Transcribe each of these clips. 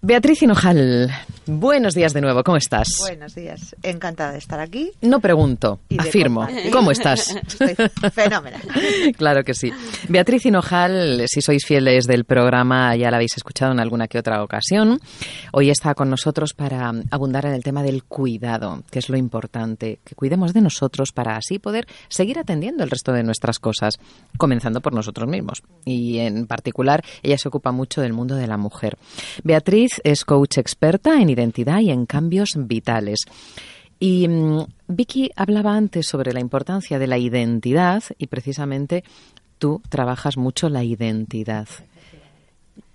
Beatriz Hinojal, buenos días de nuevo, ¿cómo estás? Buenos días, encantada de estar aquí. No pregunto, afirmo. ¿Cómo estás? Estoy fenomenal. claro que sí. Beatriz Hinojal, si sois fieles del programa, ya la habéis escuchado en alguna que otra ocasión. Hoy está con nosotros para abundar en el tema del cuidado, que es lo importante, que cuidemos de nosotros para así poder seguir atendiendo el resto de nuestras cosas, comenzando por nosotros mismos. Y en particular, ella se ocupa mucho del mundo de la mujer. Beatriz es coach experta en identidad y en cambios vitales. Y mm, Vicky hablaba antes sobre la importancia de la identidad y precisamente tú trabajas mucho la identidad.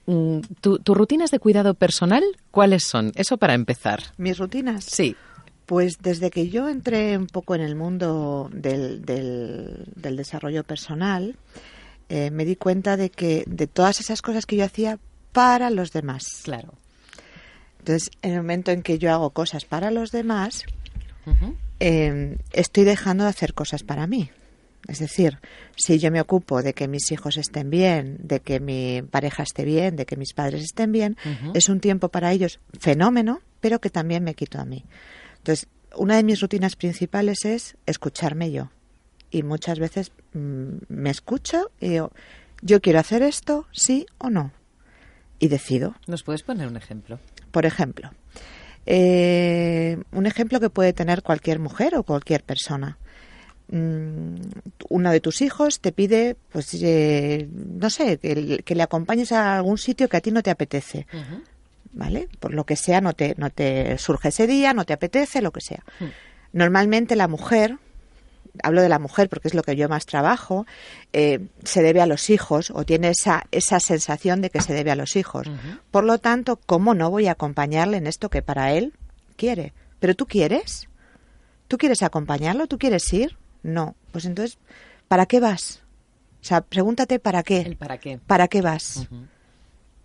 Mm, ¿Tus rutinas de cuidado personal cuáles son? Eso para empezar. ¿Mis rutinas? Sí. Pues desde que yo entré un poco en el mundo del, del, desarrollo personal, eh, me di cuenta de que de todas esas cosas que yo hacía para los demás. Claro. Entonces, en el momento en que yo hago cosas para los demás, em, estoy dejando de hacer cosas para mí. Es decir, si yo me ocupo de que mis hijos estén bien, de que mi pareja esté bien, de que mis padres estén bien, es un tiempo para ellos fenómeno, pero que también me quito a mí. Entonces, una de mis rutinas principales es escucharme yo. Y muchas veces mm, me escucho y digo, yo quiero hacer esto, sí o no y decido. ¿Nos puedes poner un ejemplo? Por ejemplo, eh, un ejemplo que puede tener cualquier mujer o cualquier persona. Mm, uno de tus hijos te pide, pues, eh, no sé, que, le acompañes a algún sitio que a ti no te apetece. ¿Vale? Por lo que sea, no te, no te surge ese día, no te apetece, lo que sea. Normalmente la mujer hablo de la mujer porque es lo que yo más trabajo, eh, se debe a los hijos o tiene esa, esa sensación de que se debe a los hijos. Por lo tanto, ¿cómo no voy a acompañarle en esto que para él quiere? ¿Pero tú quieres? ¿Tú quieres acompañarlo? ¿Tú quieres ir? No. Pues entonces, ¿para qué vas? O sea, pregúntate para qué. para qué? ¿Para qué vas?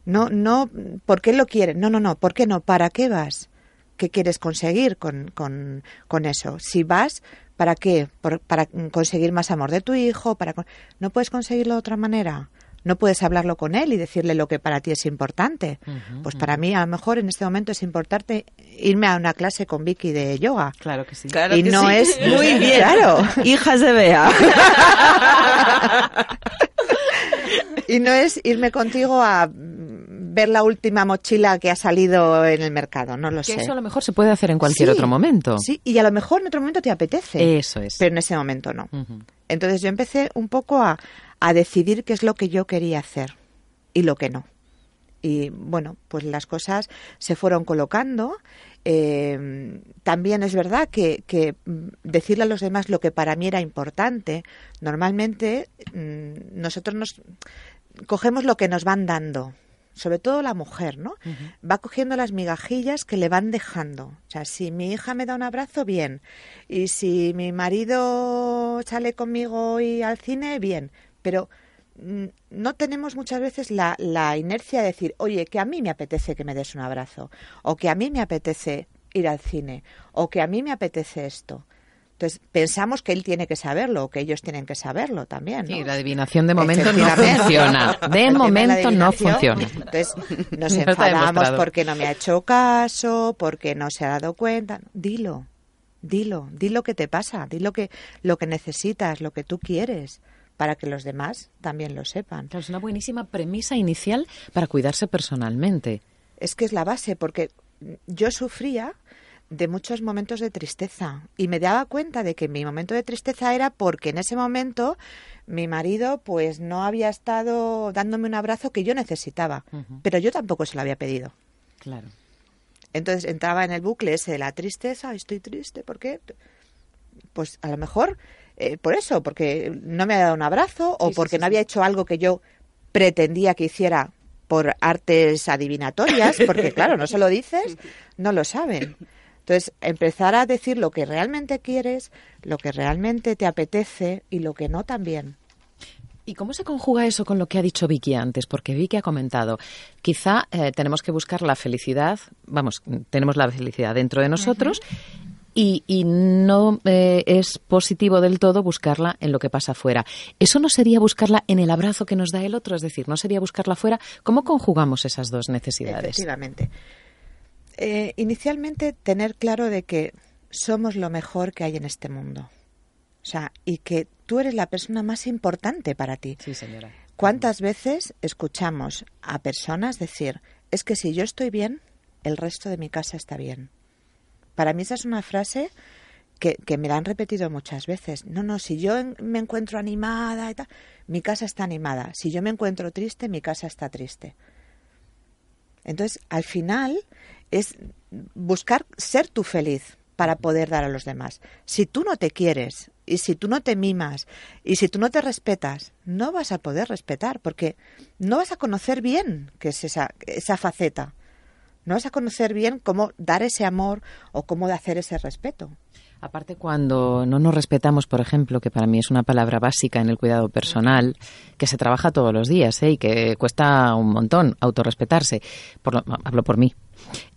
No, no, ¿por qué lo quieres? No, no, no, ¿por qué no? ¿Para qué vas? ¿Qué quieres conseguir con, con, con eso? Si vas ¿Para qué? para conseguir más amor de tu hijo, para no puedes conseguirlo de otra manera. No puedes hablarlo con él y decirle lo que para ti es importante. pues para mí a lo mejor en este momento es importante irme a una clase con Vicky de yoga. Claro que sí. y no es muy bien. Claro. Hijas de Bea. y no es irme contigo a ver la última mochila que ha salido en el mercado, no lo que sé. Eso a lo mejor se puede hacer en cualquier otro momento. Sí, y a lo mejor en otro momento te apetece. Eso es. Pero en ese momento no. Entonces yo empecé un poco a, a decidir qué es lo que yo quería hacer y lo que no. Y bueno, pues las cosas se fueron colocando. Eh, también es verdad que, que, decirle a los demás lo que para mí era importante, normalmente mm, nosotros nos cogemos lo que nos van dando sobre todo la mujer, ¿no? Va cogiendo las migajillas que le van dejando. O sea, si mi hija me da un abrazo, bien. Y si mi marido sale conmigo y al cine, bien. Pero mm, no tenemos muchas veces la, la inercia de decir, oye, que a mí me apetece que me des un abrazo, o que a mí me apetece ir al cine, o que a mí me apetece esto. Entonces, pensamos que él tiene que saberlo o que ellos tienen que saberlo también. ¿no? Sí, la adivinación de momento no funciona. De momento no funciona. Entonces, nos enfadamos porque no me ha hecho caso, porque no se ha dado cuenta. Dilo, dilo, di lo que te pasa, di lo que, lo que necesitas, lo que tú quieres para que los demás también lo sepan. es una buenísima premisa inicial para cuidarse personalmente. Es que es la base, porque yo sufría de muchos momentos de tristeza y me daba cuenta de que mi momento de tristeza era porque en ese momento mi marido pues no había estado dándome un abrazo que yo necesitaba, pero yo tampoco se lo había pedido. Claro. Entonces entraba en el bucle ese de la tristeza, estoy triste, ¿por qué? Pues a lo mejor eh, por eso, porque no me ha dado un abrazo o porque no había hecho algo que yo pretendía que hiciera por artes adivinatorias, porque claro, no se lo dices, no lo saben. Entonces, empezar a decir lo que realmente quieres, lo que realmente te apetece y lo que no también. ¿Y cómo se conjuga eso con lo que ha dicho Vicky antes? Porque Vicky ha comentado, quizá eh, tenemos que buscar la felicidad, vamos, tenemos la felicidad dentro de nosotros y, y no eh, es positivo del todo buscarla en lo que pasa afuera. ¿Eso no sería buscarla en el abrazo que nos da el otro? Es decir, ¿no sería buscarla afuera? ¿Cómo conjugamos esas dos necesidades? Efectivamente. Eh, inicialmente, tener claro de que somos lo mejor que hay en este mundo. O sea, y que tú eres la persona más importante para ti. Sí, señora. ¿Cuántas veces escuchamos a personas decir, es que si yo estoy bien, el resto de mi casa está bien? Para mí esa es una frase que, que me la han repetido muchas veces. No, no, si yo me encuentro animada y tal, mi casa está animada. Si yo me encuentro triste, mi casa está triste. Entonces, al final es buscar ser tú feliz para poder dar a los demás. Si tú no te quieres y si tú no te mimas y si tú no te respetas, no vas a poder respetar porque no vas a conocer bien qué es esa, esa faceta. No vas a conocer bien cómo dar ese amor o cómo hacer ese respeto. Aparte, cuando no nos respetamos, por ejemplo, que para mí es una palabra básica en el cuidado personal, que se trabaja todos los días ¿eh? y que cuesta un montón autorrespetarse, por lo- hablo por mí.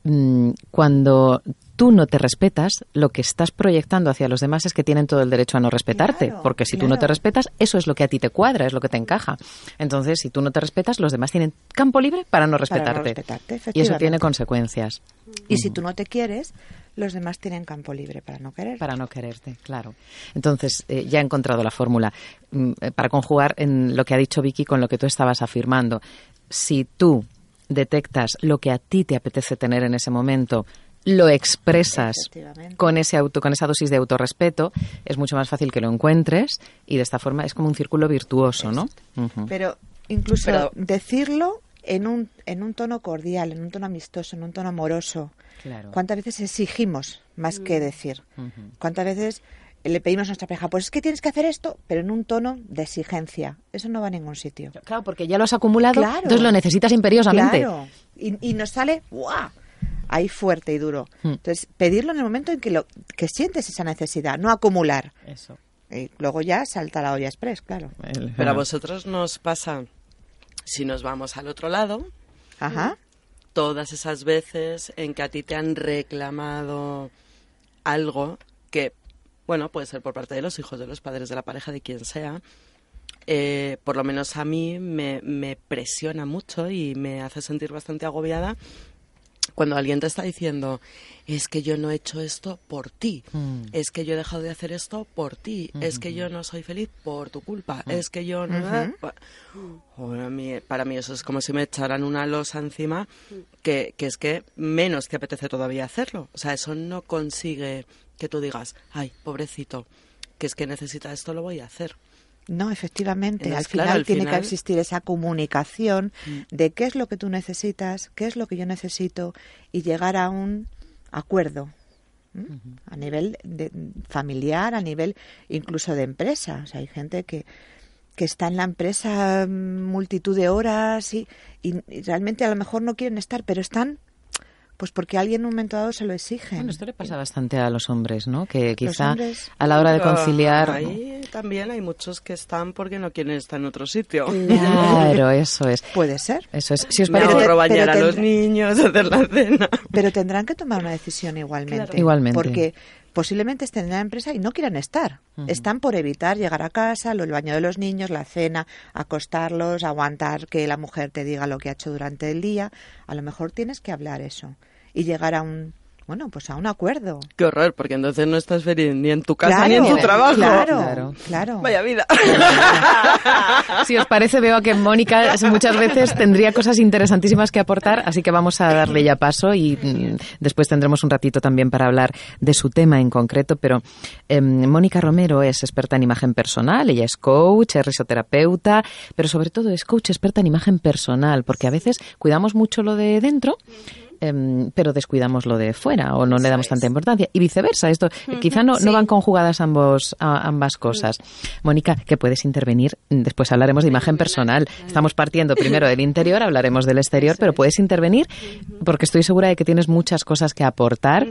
Mm, Cuando tú no te respetas, lo que estás proyectando hacia los demás es que tienen todo el derecho a no respetarte, Claro, porque si tú no te respetas, eso es lo que a ti te cuadra, es lo que te encaja. Entonces, si tú no te respetas, los demás tienen campo libre para no Para no respetarte. y eso tiene consecuencias. Y si tú no te quieres, los demás tienen campo libre para no querer. Para no quererte, claro. Entonces, eh, ya he encontrado la fórmula mm, eh, para conjugar en lo que ha dicho Vicky con lo que tú estabas afirmando. Si tú detectas lo que a ti te apetece tener en ese momento, lo expresas con ese auto, con esa dosis de autorrespeto, es mucho más fácil que lo encuentres y de esta forma es como un círculo virtuoso, ¿no? Pero incluso Pero- decirlo en un, en un tono cordial, en un tono amistoso, en un tono amoroso. Claro. ¿Cuántas veces exigimos más que decir? Ujú. ¿Cuántas veces le pedimos a nuestra pareja, pues es que tienes que hacer esto, pero en un tono de exigencia? Eso no va a ningún sitio. Claro, porque ya lo has acumulado, Claro. entonces lo necesitas imperiosamente. Claro. Y, y nos sale ¡guau! ahí fuerte y duro. Hmm. Entonces, pedirlo en el momento en que, lo, que sientes esa necesidad, no acumular. Eso. Y luego ya salta la olla express, claro. El- Pero a vosotros nos pasa, si nos vamos al otro lado, Ajá. todas esas veces en que a ti te han reclamado algo que, bueno, puede ser por parte de los hijos, de los padres, de la pareja, de quien sea, eh, por lo menos a mí me, me presiona mucho y me hace sentir bastante agobiada cuando alguien te está diciendo, es que yo no he hecho esto por ti, Mm. es que yo he dejado de hacer esto por ti, es que yo no soy feliz por tu culpa, es que yo no... Mí- para mí eso es como si me echaran una losa encima que, que es que menos te apetece todavía hacerlo. O sea, eso no consigue que tú digas, ay, pobrecito, que es que necesita esto, lo voy a hacer. No, efectivamente. Entonces, al claro, final al tiene final- que existir esa comunicación de qué es lo que tú necesitas, qué es lo que yo necesito y llegar a un acuerdo. ¿m? A nivel de- familiar, a nivel incluso de empresa. O sea, hay gente que, que está en la empresa mm, multitud de horas y, y- y realmente a lo mejor no quieren estar, pero están pues porque alguien en un momento dado se lo exige. Bueno, esto le pasa bastante a los hombres, ¿no? Que quizá hombres- a la hora de Pero conciliar... Ahí también hay muchos que están porque no quieren estar en otro sitio. Claro, eso es. Puede ser. Eso es. Si os Me parece, pero bañar a los niños, hacer la cena. Pero tendrán que tomar una decisión igualmente. Claro. Igualmente. Porque posiblemente estén en la empresa y no quieran estar. Están por evitar llegar a casa, lo- el baño de los niños, la cena, acostarlos, aguantar que la mujer te diga lo que ha hecho durante el día. A lo mejor tienes que hablar eso y llegar a un, bueno, pues a un acuerdo. Qué horror, porque entonces no estás feliz ni en tu casa claro, ni en tu trabajo. Claro, Claro. claro. Vaya vida. si os parece, veo que Mónica muchas veces tendría cosas interesantísimas que aportar, así que vamos a darle ya paso y mm, después tendremos un ratito también para hablar de su tema en concreto. Pero em, Mónica Romero es experta en imagen personal, ella es coach, es risoterapeuta, pero sobre todo es coach experta en imagen personal, porque a veces cuidamos mucho lo de dentro. Em, pero descuidamos lo de fuera o no le damos tanta importancia. Y viceversa esto quizá no, no van conjugadas ambos a- ambas cosas. Mónica que puedes intervenir después hablaremos de imagen personal. estamos partiendo primero del interior hablaremos del exterior pero puedes intervenir porque estoy segura de que tienes muchas cosas que aportar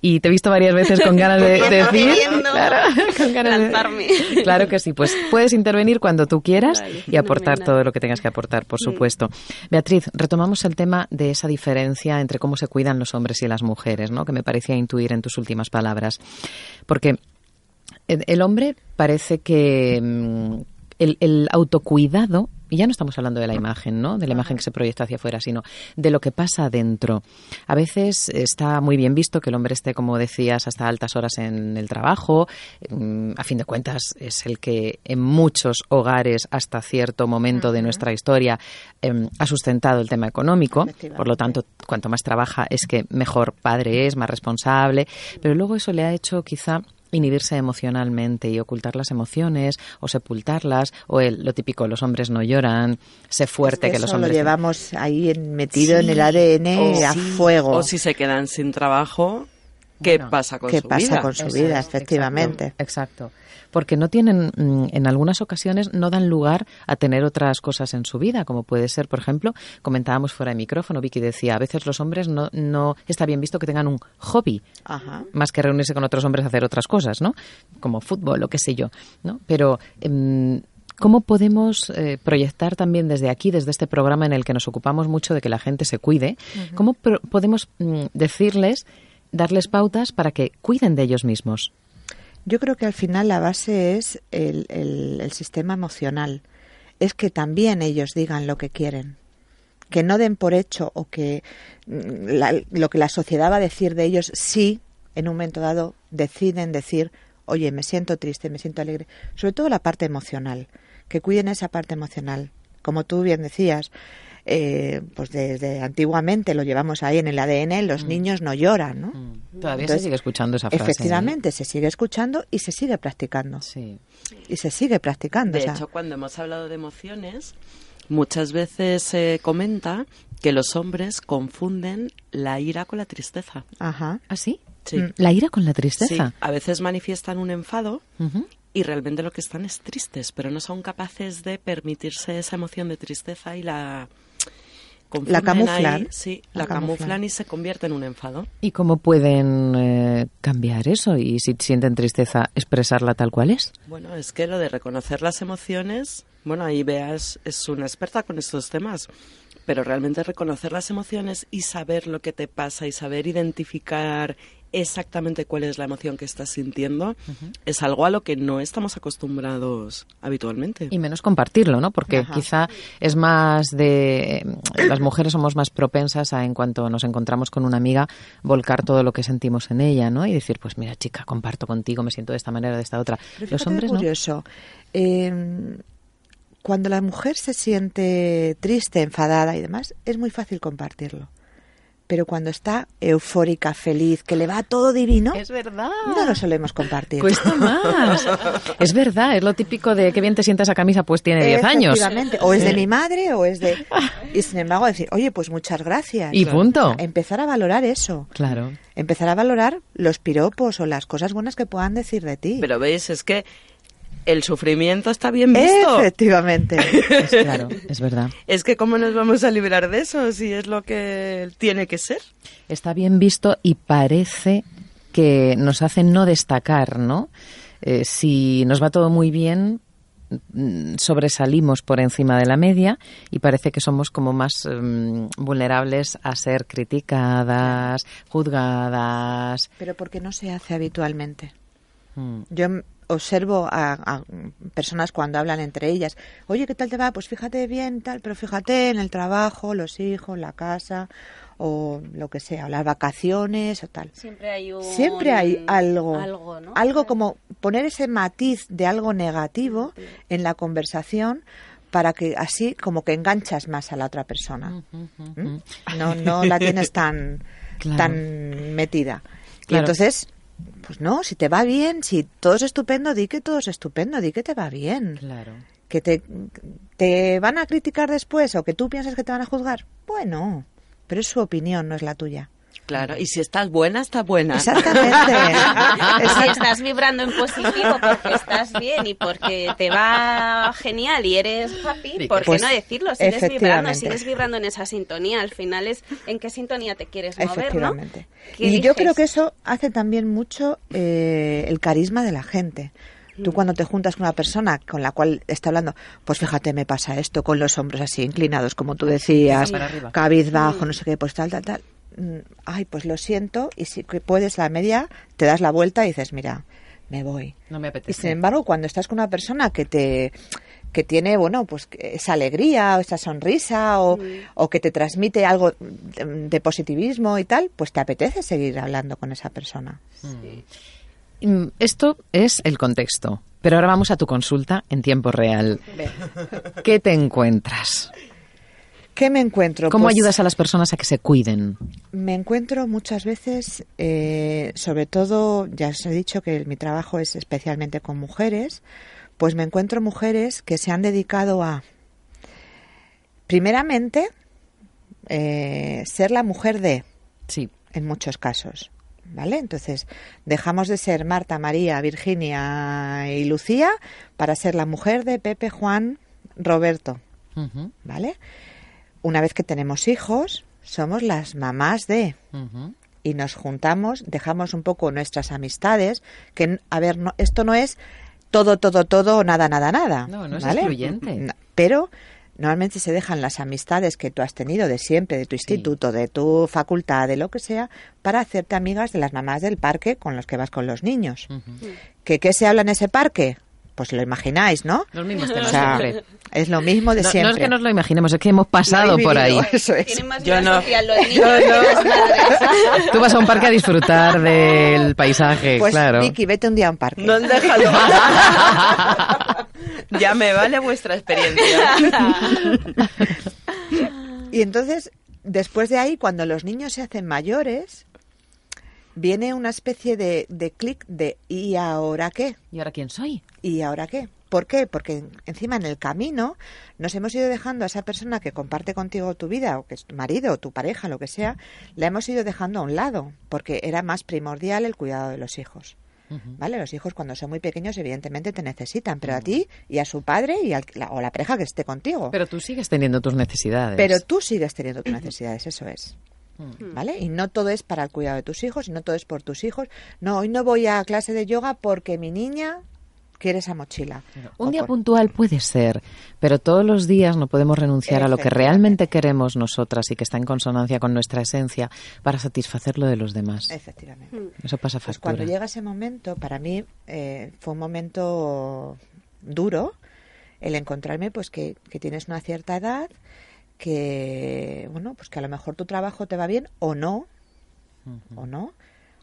y te he visto varias veces con ganas de, de decir claro, con ganas de- claro que sí pues puedes intervenir cuando tú quieras Vale, y aportar fenomenal. todo lo que tengas que aportar por supuesto. Beatriz retomamos el tema de esa diferencia entre entre cómo se cuidan los hombres y las mujeres, ¿no? Que me parecía intuir en tus últimas palabras. Porque el hombre parece que mm, el, el autocuidado y ya no estamos hablando de la imagen, ¿no? De la imagen que se proyecta hacia afuera, sino de lo que pasa adentro. A veces está muy bien visto que el hombre esté, como decías, hasta altas horas en el trabajo. Mm, a fin de cuentas, es el que en muchos hogares, hasta cierto momento de nuestra historia, em, ha sustentado el tema económico. Por lo tanto, cuanto más trabaja, es que mejor padre es, más responsable. Pero luego eso le ha hecho quizá inhibirse emocionalmente y ocultar las emociones o sepultarlas o el, lo típico los hombres no lloran sé fuerte que, los hombres lo llevamos ahí metido en el ADN a fuego. O si se quedan sin trabajo qué pasa con ¿qué su pasa vida con su vida efectivamente. Exacto. Porque no tienen, mm, en algunas ocasiones, no dan lugar a tener otras cosas en su vida, como puede ser, por ejemplo, comentábamos fuera de micrófono, Vicky decía, a veces los hombres no, no está bien visto que tengan un hobby, más que reunirse con otros hombres a hacer otras cosas, ¿no? Como fútbol o qué sé yo, ¿no? Pero... Em, ¿Cómo podemos eh, proyectar también desde aquí, desde este programa en el que nos ocupamos mucho de que la gente se cuide, cómo podemos mm, decirles, darles pautas para que cuiden de ellos mismos? Yo creo que al final la base es el, el, sistema emocional. Es que también ellos digan lo que quieren. Que no den por hecho o que mm, lo que la sociedad va a decir de ellos, sí, en un momento dado deciden decir, oye, me siento triste, me siento alegre. Sobre todo la parte emocional. Que cuiden esa parte emocional. Como tú bien decías, eh, pues desde antiguamente lo llevamos ahí en el ADN, los mm. niños no lloran, ¿no? Mm. Todavía se sigue escuchando esa frase. Efectivamente, se sigue escuchando y se sigue practicando. Sí. Y se sigue practicando. De hecho, cuando hemos hablado de emociones, muchas veces se comenta que los hombres confunden la ira con la tristeza. Ajá. ¿Ah, sí? Sí. Mm, la ira con la tristeza. Sí. A veces manifiestan un enfado y realmente lo que están es tristes, pero no son capaces de permitirse esa emoción de tristeza y la la camuflan. sí, la, camuflan. y se convierte en un enfado. ¿Y cómo pueden eh, cambiar eso? Y si sienten tristeza, expresarla tal cual es. Bueno, es que lo de reconocer las emociones, bueno, ahí veas, es una experta con estos temas, pero realmente reconocer las emociones y saber lo que te pasa y saber identificar exactamente cuál es la emoción que estás sintiendo es algo a lo que no estamos acostumbrados habitualmente. Y menos compartirlo, ¿no? Porque quizá es más de... Eh, las mujeres somos más propensas a, en cuanto nos encontramos con una amiga, volcar todo lo que sentimos en ella, ¿no? Y decir, pues mira, chica, comparto contigo, me siento de esta manera, de esta otra. Los hombres curioso. Eh, cuando la mujer se siente triste, enfadada y demás, es muy fácil compartirlo pero cuando está eufórica, feliz, que le va todo divino, es verdad. No lo solemos compartir. Cuesta más. es verdad, es lo típico de que bien te sienta esa camisa, pues tiene 10 años. O es de mi madre o es de y sin embargo decir, "Oye, pues muchas gracias." Y punto. Empezar a valorar eso. Claro. Empezar a valorar los piropos o las cosas buenas que puedan decir de ti. Pero veis, es que el sufrimiento está bien visto. Efectivamente. es, claro, es verdad. Es que cómo nos vamos a liberar de eso si es lo que tiene que ser. Está bien visto y parece que nos hace no destacar, ¿no? Eh, si nos va todo muy bien, mm, sobresalimos por encima de la media y parece que somos como más mm, vulnerables a ser criticadas, juzgadas. Pero porque no se hace habitualmente. Mm. Yo observo a, personas cuando hablan entre ellas, oye, ¿qué tal te va? Pues fíjate bien, tal, pero fíjate en el trabajo, los hijos, la casa o lo que sea, o las vacaciones o tal. Siempre hay Siempre hay algo, algo, algo como poner ese matiz de algo negativo en la conversación para que así como que enganchas más a la otra persona. ¿Mm? No, no la tienes tan, tan metida. Y entonces pues no, si te va bien, si todo es estupendo, di que todo es estupendo, di que te va bien. Claro. Que te, te van a criticar después o que tú piensas que te van a juzgar. Bueno, pero es su opinión, no es la tuya. Claro, y si estás buena, está buena. Exactamente. si estás vibrando en positivo porque estás bien y porque te va genial y eres happy, ¿por qué pues, no decirlo? Sigues vibrando, sigues vibrando en esa sintonía. Al final es en qué sintonía te quieres mover, ¿no? Y yo creo que eso hace también mucho eh, el carisma de la gente. Tú mm. cuando te juntas con una persona con la cual está hablando, pues fíjate, me pasa esto, con los hombros así inclinados, como tú decías, cabizbajo, mm. no sé qué, pues tal, tal, tal ay, pues lo siento, y si puedes la media, te das la vuelta y dices, mira, me voy. No me apetece. Y sin embargo, cuando estás con una persona que te que tiene, bueno, pues esa alegría o esa sonrisa o, o que te transmite algo de, positivismo y tal, pues te apetece seguir hablando con esa persona. Mm, esto es el contexto, pero ahora vamos a tu consulta en tiempo real. ¿Qué te encuentras? ¿Qué me encuentro? ¿Cómo pues ayudas a las personas a que se cuiden? Me encuentro muchas veces, eh, sobre todo, ya os he dicho que mi trabajo es especialmente con mujeres, pues me encuentro mujeres que se han dedicado a, primeramente, eh, ser la mujer de, sí, en muchos casos. ¿Vale? Entonces, dejamos de ser Marta, María, Virginia y Lucía para ser la mujer de Pepe, Juan, Roberto. ¿Vale? Una vez que tenemos hijos, somos las mamás de. Y nos juntamos, dejamos un poco nuestras amistades, que, a ver, no, esto no es todo, todo, todo, nada, nada, nada. No, no es excluyente. pero normalmente se dejan las amistades que tú has tenido de siempre, de tu instituto, de tu facultad, de lo que sea, para hacerte amigas de las mamás del parque con los que vas con los niños. ¿Que, ¿Qué se habla en ese parque? Pues lo imagináis, ¿no? Los mismos siempre. Es lo mismo de siempre. No es que nos lo imaginemos, es que hemos pasado por ahí. Eso es. Yo no. Yo no. Tú vas a un parque a disfrutar del paisaje, pues, claro. Vicky, vete un día a un parque. No, déjalo. ya me vale vuestra experiencia. y entonces, después de ahí, cuando los niños se hacen mayores, viene una especie de, de clic de ¿y ahora qué? ¿Y ahora quién soy? ¿Y ahora qué? ¿Por qué? Porque encima en el camino nos hemos ido dejando a esa persona que comparte contigo tu vida, o que es tu marido, o tu pareja, lo que sea, la hemos ido dejando a un lado, porque era más primordial el cuidado de los hijos. ¿Vale? Los hijos cuando son muy pequeños evidentemente te necesitan, pero a ti y a su padre y a la, o la pareja que esté contigo. Pero tú sigues teniendo tus necesidades. Pero tú sigues teniendo tus necesidades, eso es. Mm. ¿Vale? Y no todo es para el cuidado de tus hijos, y no todo es por tus hijos. No, hoy no voy a clase de yoga porque mi niña quiere esa mochila. Un día puntual puede ser, pero todos los días no podemos renunciar a lo que realmente queremos nosotras y que está en consonancia con nuestra esencia para satisfacer lo de los demás. Efectivamente. Mm. Eso pasa pues factura. cuando llega ese momento, para mí eh, fue un momento duro el encontrarme pues que, que tienes una cierta edad que, bueno, pues que a lo mejor tu trabajo te va bien o no, o no.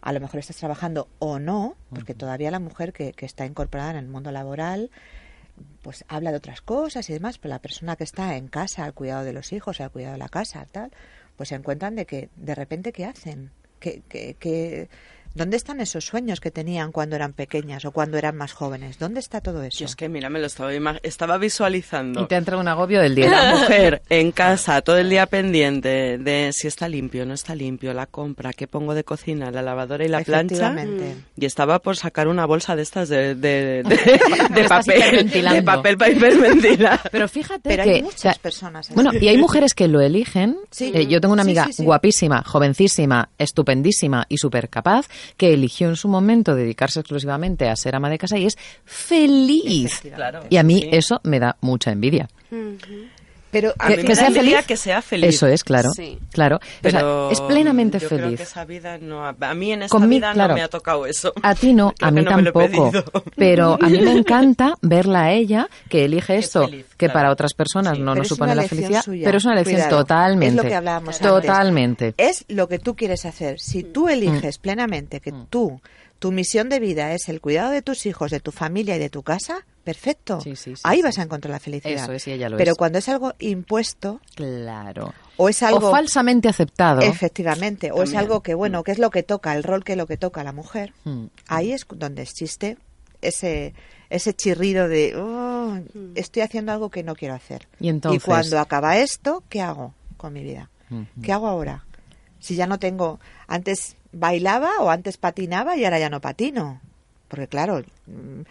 A lo mejor estás trabajando o no, porque todavía la mujer que, que está incorporada en el mundo laboral, pues habla de otras cosas y demás, pero la persona que está en casa al cuidado de los hijos, al cuidado de la casa, tal, pues se encuentran de que de repente qué hacen, que, que, que ¿Dónde están esos sueños que tenían cuando eran pequeñas o cuando eran más jóvenes? ¿Dónde está todo eso? es que, mira, me lo estaba, estaba visualizando. Y te entra un agobio del día. La mujer en casa, todo el día pendiente de si está limpio, no está limpio, la compra, qué pongo de cocina, la lavadora y la plancha. Y estaba por sacar una bolsa de estas de, de, papel, de papel para hiperventilar. Pero fíjate Pero que... hay muchas personas Bueno, y hay mujeres que lo eligen. Eh, yo tengo una amiga guapísima, jovencísima, estupendísima y súper capaz que eligió en su momento dedicarse exclusivamente a ser ama de casa y es feliz. y a mí eso me da mucha envidia. Pero que, sea feliz, que sea feliz. Eso es, claro. Claro. es plenamente feliz. Creo que esa vida no, a mí en esta vida no me ha tocado eso. A ti no, a mí tampoco. Pero a mí me encanta verla a ella que elige esto, que para otras personas no nos supone la felicidad, pero es una elección totalmente. Es lo que hablábamos Totalmente. Es lo que tú quieres hacer. Si tú mm. eliges plenamente que mm. tú tu misión de vida es el cuidado de tus hijos, de tu familia y de tu casa, perfecto. Ahí vas a encontrar la felicidad. Eso es, y ella lo Pero cuando es algo impuesto, claro. O es algo falsamente aceptado. Efectivamente, o es algo que bueno, que es lo que toca, el rol que es lo que toca a la mujer. Mm. Ahí es donde existe ese ese chirrido de oh, mm. estoy haciendo algo que no quiero hacer. Y, entonces... cuando acaba esto, ¿qué hago con mi vida? ¿Qué hago ahora? Si ya no tengo antes bailaba o antes patinaba y ahora ya no patino. Porque claro, mm,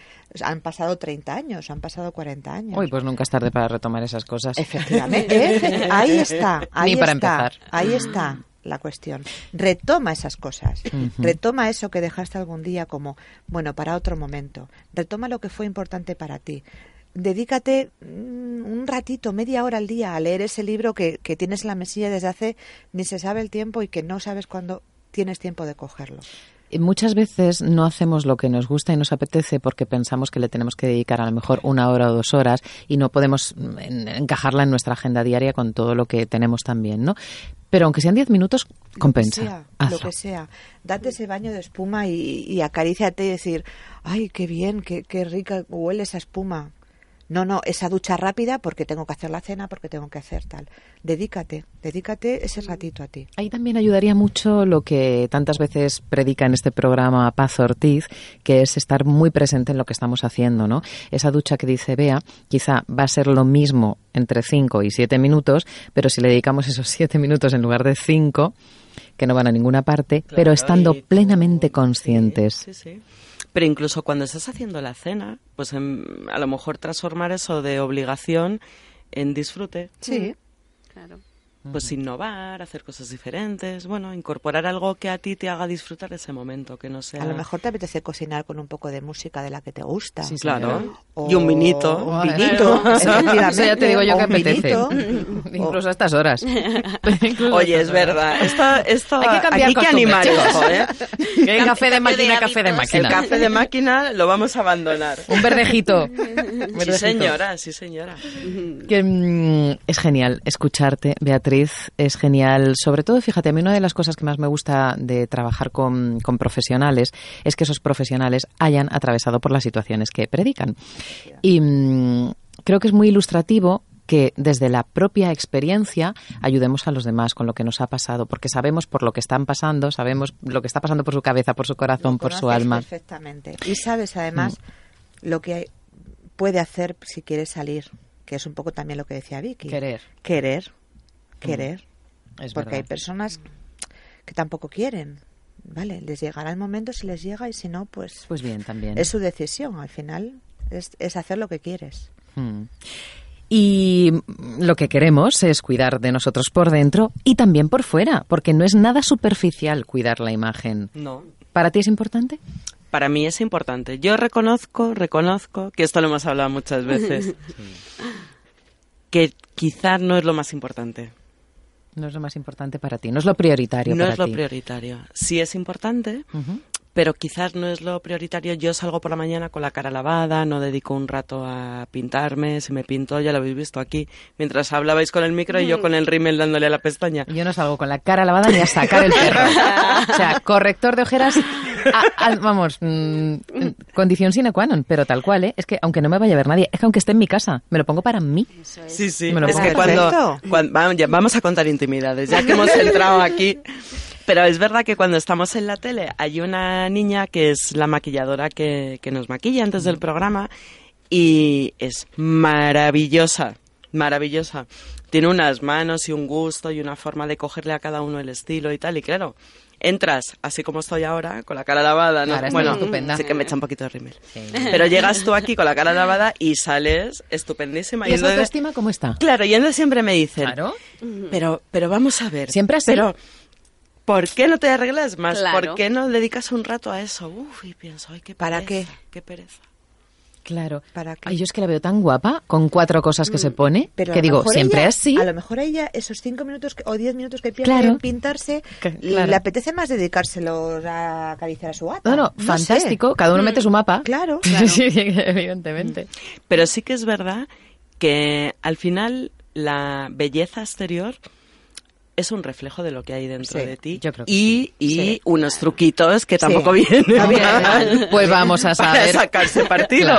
han pasado 30 años, han pasado 40 años. Uy, pues nunca es tarde para retomar esas cosas. Efectivamente, ahí está, ahí Ni para empezar. ahí está la cuestión. Retoma esas cosas, retoma eso que dejaste algún día como, bueno, para otro momento, retoma lo que fue importante para ti. dedícate mm, un ratito, media hora al día a leer ese libro que, que tienes en la mesilla desde hace ni se sabe el tiempo y que no sabes cuándo tienes tiempo de cogerlo. Muchas veces no hacemos lo que nos gusta y nos apetece porque pensamos que le tenemos que dedicar a lo mejor una hora o dos horas y no podemos mm, encajarla en nuestra agenda diaria con todo lo que tenemos también, ¿no? Pero aunque sean diez minutos, compensa. Lo que sea, lo que sea. Date ese baño de espuma y, y acaríciate y decir, ay, qué bien, qué, qué rica huele esa espuma. No, no, esa ducha rápida porque tengo que hacer la cena, porque tengo que hacer tal. Dedícate, dedícate ese ratito a ti. Ahí también ayudaría mucho lo que tantas veces predica en este programa Paz Ortiz, que es estar muy presente en lo que estamos haciendo, ¿no? Esa ducha que dice Bea, quizá va a ser lo mismo entre 5 y 7 minutos, pero si le dedicamos esos 7 minutos en lugar de 5, que no van a ninguna parte, pero estando plenamente conscientes. Sí, sí, Pero incluso cuando estás haciendo la cena, pues a lo mejor transformar eso de obligación en disfrute. Sí. Claro pues innovar, hacer cosas diferentes, bueno, incorporar algo que a ti te haga disfrutar ese momento, que no sea... A lo mejor te apetece cocinar con un poco de música de la que te gusta. Sí, claro. y un vinito. Un vinito, Eso ya te digo yo que apetece. Incluso a estas horas. Oye, es verdad. Esto, esto, hay que cambiar aquí que animar, ¿eh? Que café de máquina, café de máquina. El café de máquina lo vamos a abandonar. Un verdejito. Sí, señora, sí, señora. Que, mm, es genial escucharte, Beatriz es genial. Sobre todo, fíjate, a mí una de las cosas que más me gusta de trabajar con, profesionales es que esos profesionales hayan atravesado por las situaciones que predican. Y mm, creo que es muy ilustrativo que desde la propia experiencia ayudemos a los demás con lo que nos ha pasado, porque sabemos por lo que están pasando, sabemos lo que está pasando por su cabeza, por su corazón, por su alma. Perfectamente. Y sabes además mm. lo que puede hacer si quiere salir, que es un poco también lo que decía Vicky. Querer. Querer querer. porque hay personas que tampoco quieren. Vale, les llegará el momento si les llega y si no, pues. Pues bien, también. Es su decisión. Al final es, es hacer lo que quieres. Hmm. Y lo que queremos es cuidar de nosotros por dentro y también por fuera, porque no es nada superficial cuidar la imagen. No. ¿Para ti es importante? Para mí es importante. Yo reconozco, reconozco, que esto lo hemos hablado muchas veces, que quizás no es lo más importante. No es lo más importante para ti, no es lo prioritario. No es lo prioritario. Sí es importante, pero quizás no es lo prioritario. Yo salgo por la mañana con la cara lavada, no dedico un rato a pintarme, si me pinto, ya lo habéis visto aquí, mientras hablabais con el micro y yo mm. con el rímel dándole a la pestaña. Yo no salgo con la cara lavada ni a sacar el perro. o sea, corrector de ojeras, vamos, mm, condición sine qua non, pero tal cual, ¿eh? Es que aunque no me vaya a ver nadie, es que aunque esté en mi casa, me lo pongo para mí. Sí, sí, es que cuando, vamos a contar intimidades, ya que hemos entrado aquí. Pero es verdad que cuando estamos en la tele hay una niña que es la maquilladora que, que nos maquilla antes del programa y es maravillosa, maravillosa. Tiene unas manos y un gusto y una forma de cogerle a cada uno el estilo y tal. Y claro, entras así como estoy ahora, con la cara lavada, ¿no? bueno, estupenda. sí que me echa un poquito de rímel. Pero llegas tú aquí con la cara lavada y sales estupendísima. ¿Y, esa autoestima cómo está? Claro, y él siempre me dicen, claro. pero, pero vamos a ver. Siempre así. Pero, ¿Por qué no te arreglas más? ¿Por qué no dedicas un rato a eso? Uf, y pienso, ay, qué pereza. ¿Para qué? Qué pereza. Claro. ¿Para qué? Ay, yo es que la veo tan guapa, con cuatro cosas que se mm, pone, Pero que digo, siempre así. A lo mejor ella, esos cinco minutos o diez minutos que pierde en pintarse, le apetece más dedicárselos a acariciar a su gata. No, no, fantástico. Cada uno mete su mapa. Claro, claro. sí, evidentemente. Pero sí que es verdad que al final la belleza exterior es un reflejo de lo que hay dentro de ti. y, y unos truquitos que tampoco vienen. Pues vamos a saber. sacarse partido.